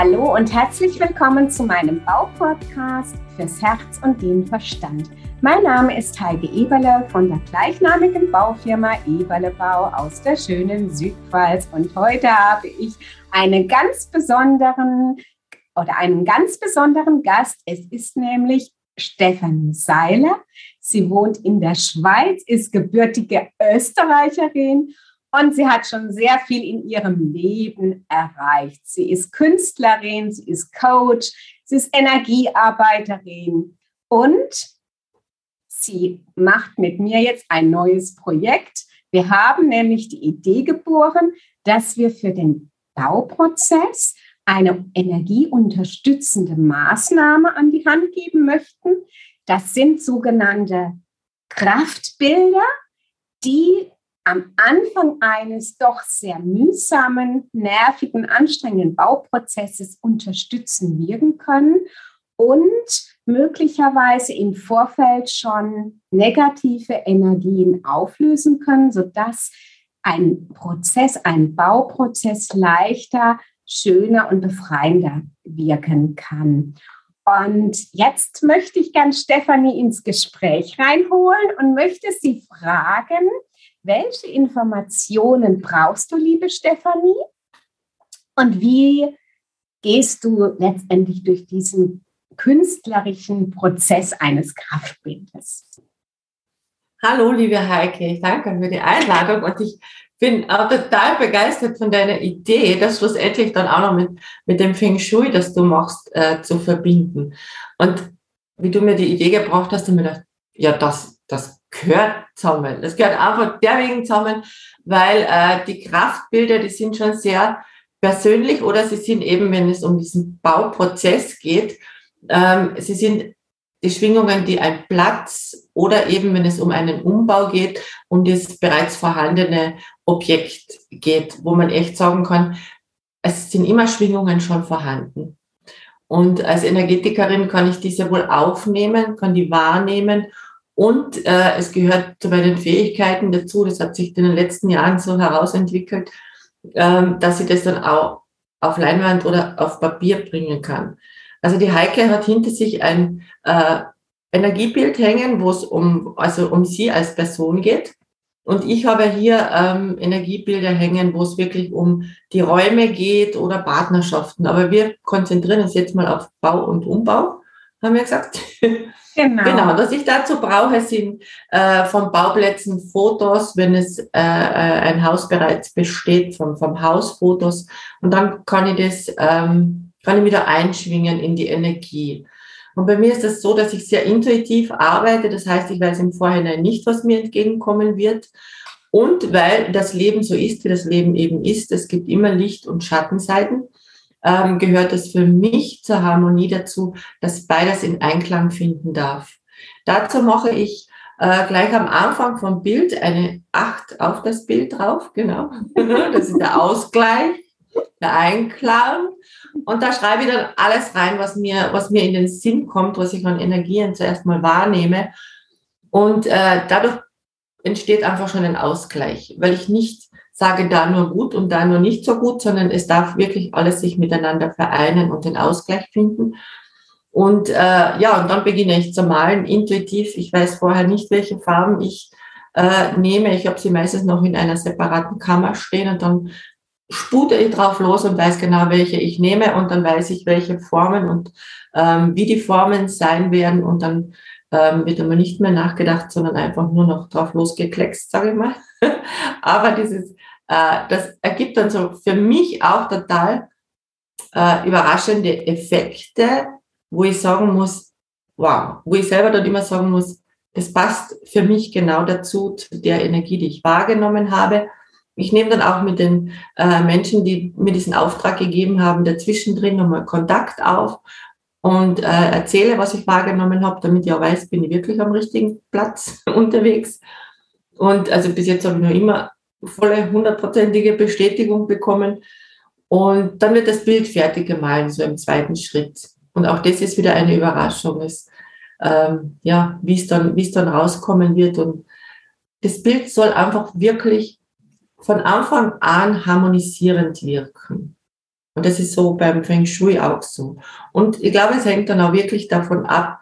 Hallo und herzlich willkommen zu meinem Baupodcast fürs Herz und den Verstand. Mein Name ist Heike Eberle von der gleichnamigen Baufirma Eberle Bau aus der schönen Südpfalz und heute habe ich einen ganz besonderen oder einen ganz besonderen Gast. Es ist nämlich Stefanie Seiler. Sie wohnt in der Schweiz, ist gebürtige Österreicherin und sie hat schon sehr viel in ihrem Leben erreicht. Sie ist Künstlerin, sie ist Coach, sie ist Energiearbeiterin und sie macht mit mir jetzt ein neues Projekt. Wir haben nämlich die Idee geboren, dass wir für den Bauprozess eine energieunterstützende Maßnahme an die Hand geben möchten. Das sind sogenannte Kraftbilder, die am Anfang eines doch sehr mühsamen, nervigen, anstrengenden Bauprozesses unterstützen wirken können und möglicherweise im Vorfeld schon negative Energien auflösen können, sodass ein Prozess, ein Bauprozess leichter, schöner und befreiender wirken kann. Und jetzt möchte ich ganz Stefanie ins Gespräch reinholen und möchte sie fragen, welche Informationen brauchst du, liebe Stefanie? Und wie gehst du letztendlich durch diesen künstlerischen Prozess eines Kraftbildes? Hallo, liebe Heike, ich danke für die Einladung und ich bin auch total begeistert von deiner Idee, das schlussendlich dann auch noch mit, mit dem Feng Shui, das du machst, äh, zu verbinden. Und wie du mir die Idee gebracht hast, habe ich mir gedacht, ja, das, das gehört zusammen. Das gehört einfach deswegen zusammen, weil äh, die Kraftbilder, die sind schon sehr persönlich oder sie sind eben, wenn es um diesen Bauprozess geht, ähm, sie sind die Schwingungen, die ein Platz oder eben, wenn es um einen Umbau geht, um das bereits vorhandene Objekt geht, wo man echt sagen kann, es sind immer Schwingungen schon vorhanden. Und als Energetikerin kann ich diese wohl aufnehmen, kann die wahrnehmen und äh, es gehört zu meinen Fähigkeiten dazu, das hat sich in den letzten Jahren so herausentwickelt, ähm, dass ich das dann auch auf Leinwand oder auf Papier bringen kann. Also die Heike hat hinter sich ein äh, Energiebild hängen, wo es um, also um sie als Person geht. Und ich habe hier ähm, Energiebilder hängen, wo es wirklich um die Räume geht oder Partnerschaften. Aber wir konzentrieren uns jetzt mal auf Bau und Umbau, haben wir gesagt. Genau. genau. Was ich dazu brauche, sind äh, von Bauplätzen Fotos, wenn es äh, äh, ein Haus bereits besteht, vom, vom Haus Fotos. Und dann kann ich das, ähm, kann ich wieder einschwingen in die Energie. Und bei mir ist es das so, dass ich sehr intuitiv arbeite. Das heißt, ich weiß im Vorhinein nicht, was mir entgegenkommen wird. Und weil das Leben so ist, wie das Leben eben ist, es gibt immer Licht- und Schattenseiten ähm, gehört es für mich zur Harmonie dazu, dass beides in Einklang finden darf. Dazu mache ich äh, gleich am Anfang vom Bild eine Acht auf das Bild drauf, genau. das ist der Ausgleich, der Einklang. Und da schreibe ich dann alles rein, was mir, was mir in den Sinn kommt, was ich an Energien zuerst mal wahrnehme. Und äh, dadurch entsteht einfach schon ein Ausgleich, weil ich nicht sage da nur gut und da nur nicht so gut, sondern es darf wirklich alles sich miteinander vereinen und den Ausgleich finden. Und äh, ja, und dann beginne ich zu malen, intuitiv. Ich weiß vorher nicht, welche Farben ich äh, nehme. Ich habe sie meistens noch in einer separaten Kammer stehen und dann spute ich drauf los und weiß genau, welche ich nehme und dann weiß ich, welche Formen und ähm, wie die Formen sein werden und dann ähm, wird aber nicht mehr nachgedacht, sondern einfach nur noch drauf losgekleckst, sage ich mal. aber dieses das ergibt dann so für mich auch total äh, überraschende Effekte, wo ich sagen muss, wow, wo ich selber dann immer sagen muss, das passt für mich genau dazu, zu der Energie, die ich wahrgenommen habe. Ich nehme dann auch mit den äh, Menschen, die mir diesen Auftrag gegeben haben, dazwischen drin nochmal Kontakt auf und äh, erzähle, was ich wahrgenommen habe, damit ich auch weiß, bin ich wirklich am richtigen Platz unterwegs. Und also bis jetzt habe ich noch immer volle hundertprozentige Bestätigung bekommen. Und dann wird das Bild fertig gemalt, so im zweiten Schritt. Und auch das ist wieder eine Überraschung, ist, ähm, ja, wie es dann, wie es dann rauskommen wird. Und das Bild soll einfach wirklich von Anfang an harmonisierend wirken. Und das ist so beim Feng Shui auch so. Und ich glaube, es hängt dann auch wirklich davon ab,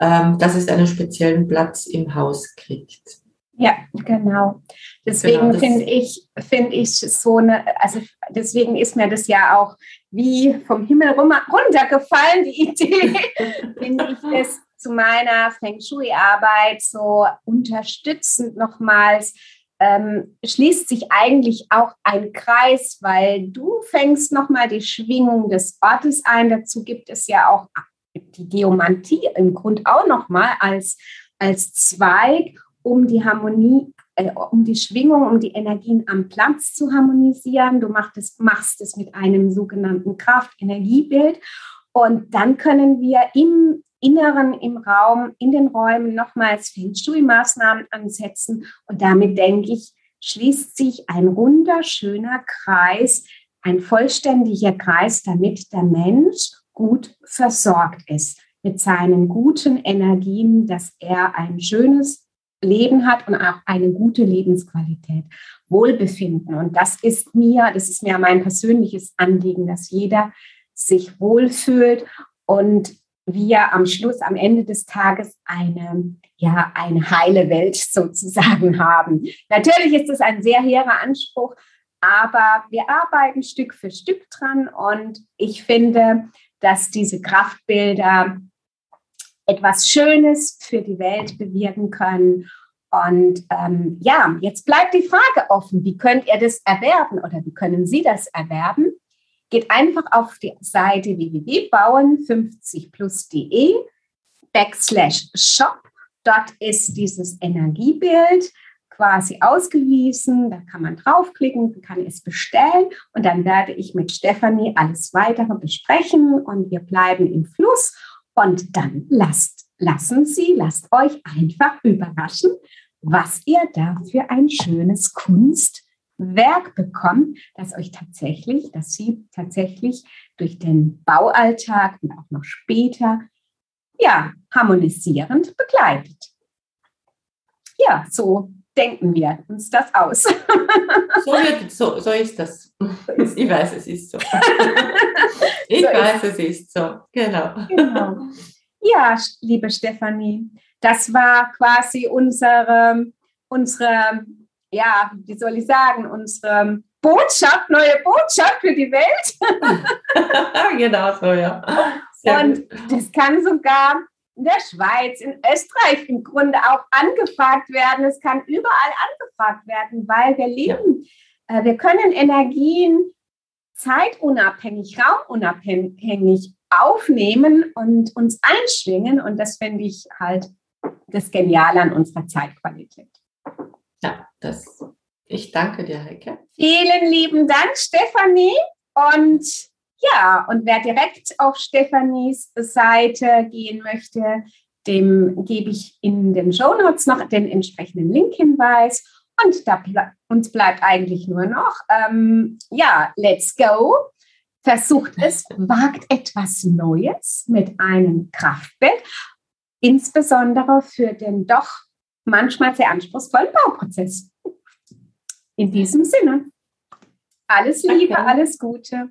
ähm, dass es einen speziellen Platz im Haus kriegt. Ja, genau. Deswegen genau, finde ich, finde ich so eine, also deswegen ist mir das ja auch wie vom Himmel runtergefallen, die Idee, finde ich das zu meiner Feng Shui-Arbeit so unterstützend nochmals ähm, schließt sich eigentlich auch ein Kreis, weil du fängst nochmal die Schwingung des Ortes ein. Dazu gibt es ja auch die Geomantie im Grunde auch nochmal als, als Zweig, um die Harmonie, äh, um die Schwingung, um die Energien am Platz zu harmonisieren. Du machst es, machst es mit einem sogenannten Kraft-Energiebild. Und dann können wir im Inneren, im Raum, in den Räumen nochmals Feng Shui-Maßnahmen ansetzen. Und damit denke ich, schließt sich ein runder, schöner Kreis, ein vollständiger Kreis, damit der Mensch gut versorgt ist mit seinen guten Energien, dass er ein schönes Leben hat und auch eine gute Lebensqualität, Wohlbefinden. Und das ist mir, das ist mir mein persönliches Anliegen, dass jeder sich wohlfühlt und wir am Schluss, am Ende des Tages eine, ja, eine heile Welt sozusagen haben. Natürlich ist es ein sehr hehrer Anspruch, aber wir arbeiten Stück für Stück dran und ich finde, dass diese Kraftbilder etwas Schönes für die Welt bewirken können. Und ähm, ja, jetzt bleibt die Frage offen, wie könnt ihr das erwerben oder wie können Sie das erwerben? Geht einfach auf die Seite www.bauen50plus.de backslash shop. Dort ist dieses Energiebild quasi ausgewiesen. Da kann man draufklicken, kann es bestellen und dann werde ich mit Stefanie alles weitere besprechen und wir bleiben im Fluss. Und dann lasst, lassen Sie, lasst euch einfach überraschen, was ihr da für ein schönes Kunstwerk bekommt, das euch tatsächlich, dass Sie tatsächlich durch den Baualltag und auch noch später ja, harmonisierend begleitet. Ja, so denken wir uns das aus. so, wird, so, so ist das. Ich weiß, es ist so. Ich so weiß, es ist so. Genau. genau. Ja, liebe Stefanie, das war quasi unsere, unsere, ja, wie soll ich sagen, unsere Botschaft, neue Botschaft für die Welt. genau so, ja. Sehr Und gut. das kann sogar in der Schweiz, in Österreich im Grunde auch angefragt werden. Es kann überall angefragt werden, weil wir leben, ja. äh, wir können Energien zeitunabhängig, raumunabhängig aufnehmen und uns einschwingen. Und das finde ich halt das Geniale an unserer Zeitqualität. Ja, das, ich danke dir, Heike. Vielen lieben Dank, Stefanie. Und ja, und wer direkt auf Stefanis Seite gehen möchte, dem gebe ich in den Show Notes noch den entsprechenden Link-Hinweis. Und da ble uns bleibt eigentlich nur noch, ähm, ja, let's go. Versucht es, wagt etwas Neues mit einem Kraftbett, insbesondere für den doch manchmal sehr anspruchsvollen Bauprozess. In diesem Sinne, alles Liebe, okay. alles Gute.